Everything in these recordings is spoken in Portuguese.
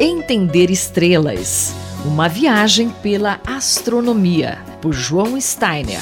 Entender Estrelas Uma viagem pela astronomia, por João Steiner.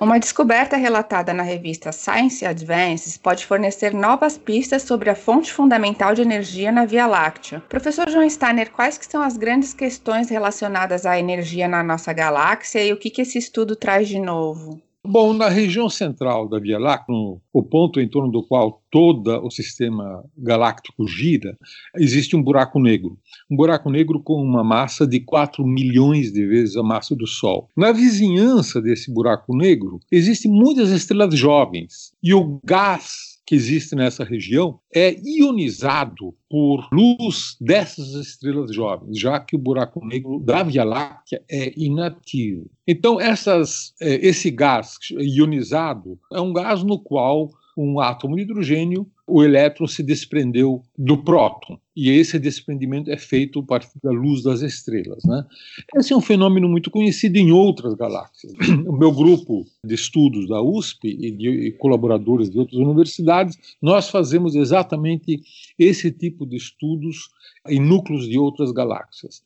Uma descoberta relatada na revista Science Advances pode fornecer novas pistas sobre a fonte fundamental de energia na Via Láctea. Professor João Steiner, quais que são as grandes questões relacionadas à energia na nossa galáxia e o que, que esse estudo traz de novo? Bom, na região central da Via Láctea, o ponto em torno do qual todo o sistema galáctico gira, existe um buraco negro. Um buraco negro com uma massa de 4 milhões de vezes a massa do Sol. Na vizinhança desse buraco negro, existem muitas estrelas jovens e o gás que existe nessa região é ionizado por luz dessas estrelas jovens, já que o buraco negro da Via Láctea é inativo. Então, essas, é, esse gás ionizado é um gás no qual um átomo de hidrogênio, o elétron se desprendeu do próton. E esse desprendimento é feito a partir da luz das estrelas. Né? Esse é um fenômeno muito conhecido em outras galáxias. O meu grupo de estudos da USP e de colaboradores de outras universidades, nós fazemos exatamente esse tipo de estudos em núcleos de outras galáxias.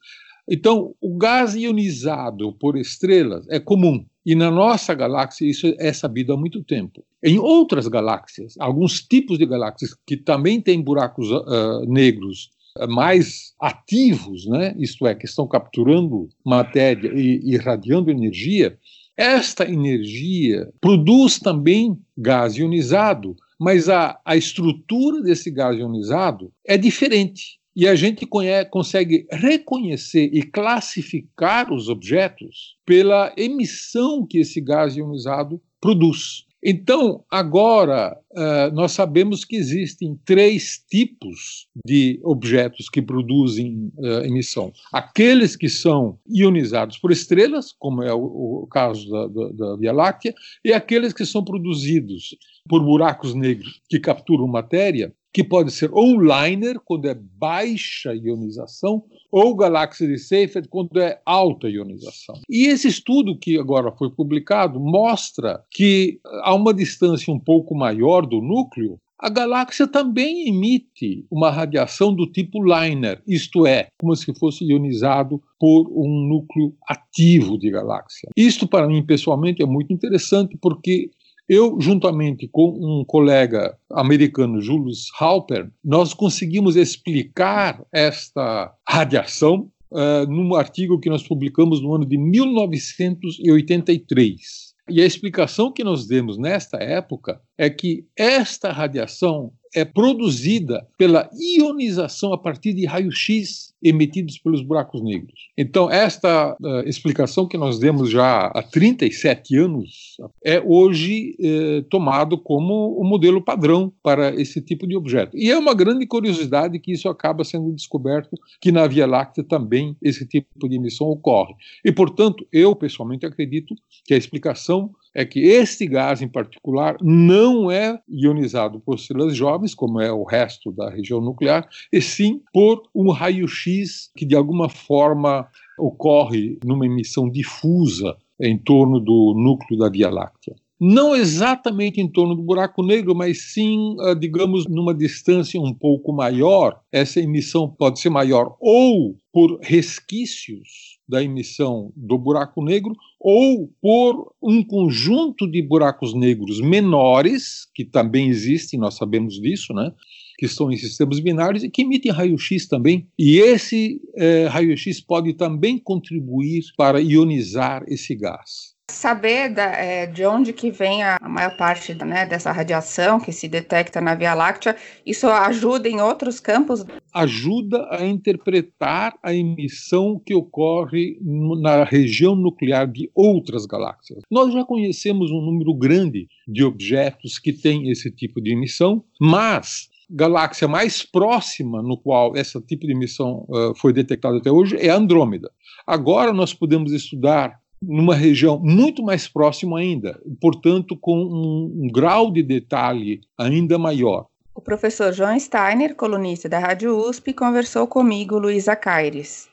Então, o gás ionizado por estrelas é comum. E na nossa galáxia isso é sabido há muito tempo. Em outras galáxias, alguns tipos de galáxias que também têm buracos uh, negros mais ativos, né? isto é, que estão capturando matéria e irradiando energia, esta energia produz também gás ionizado, mas a, a estrutura desse gás ionizado é diferente. E a gente consegue reconhecer e classificar os objetos pela emissão que esse gás ionizado produz. Então, agora, uh, nós sabemos que existem três tipos de objetos que produzem uh, emissão: aqueles que são ionizados por estrelas, como é o, o caso da, da, da, Via Láctea, e aqueles que são produzidos por buracos negros que capturam matéria que pode ser ou liner, quando é baixa ionização, ou galáxia de Seyfert, quando é alta ionização. E esse estudo que agora foi publicado mostra que, a uma distância um pouco maior do núcleo, a galáxia também emite uma radiação do tipo liner, isto é, como se fosse ionizado por um núcleo ativo de galáxia. Isto, para mim, pessoalmente, é muito interessante porque eu, juntamente com um colega americano, Julius Halper, nós conseguimos explicar esta radiação uh, num artigo que nós publicamos no ano de 1983. E a explicação que nós demos nesta época é que esta radiação é produzida pela ionização a partir de raio-x emitidos pelos buracos negros. Então, esta uh, explicação que nós demos já há 37 anos é hoje uh, tomado como o modelo padrão para esse tipo de objeto. E é uma grande curiosidade que isso acaba sendo descoberto que na Via Láctea também esse tipo de emissão ocorre. E, portanto, eu pessoalmente acredito que a explicação é que este gás em particular não é ionizado por estrelas jovens, como é o resto da região nuclear, e sim por um raio-x que de alguma forma ocorre numa emissão difusa em torno do núcleo da Via Láctea não exatamente em torno do buraco negro, mas sim, ah, digamos, numa distância um pouco maior. Essa emissão pode ser maior ou por resquícios da emissão do buraco negro ou por um conjunto de buracos negros menores, que também existem, nós sabemos disso, né? Que estão em sistemas binários e que emitem raio-x também. E esse eh, raio-x pode também contribuir para ionizar esse gás saber da, é, de onde que vem a, maior parte né, dessa radiação que se detecta na Via Láctea, isso ajuda em outros campos? Ajuda a interpretar a emissão que ocorre na região nuclear de outras galáxias. Nós já conhecemos um número grande de objetos que têm esse tipo de emissão, mas galáxia mais próxima no qual esse tipo de emissão uh, foi detectada até hoje é a Andrômeda. Agora nós podemos estudar numa região muito mais próxima ainda, portanto, com um, um grau de detalhe ainda maior. O professor João Steiner, colunista da Rádio USP, conversou comigo, Luísa Caires.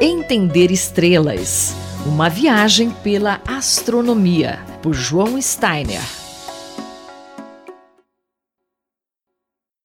Entender Estrelas Uma viagem pela astronomia, por João Steiner.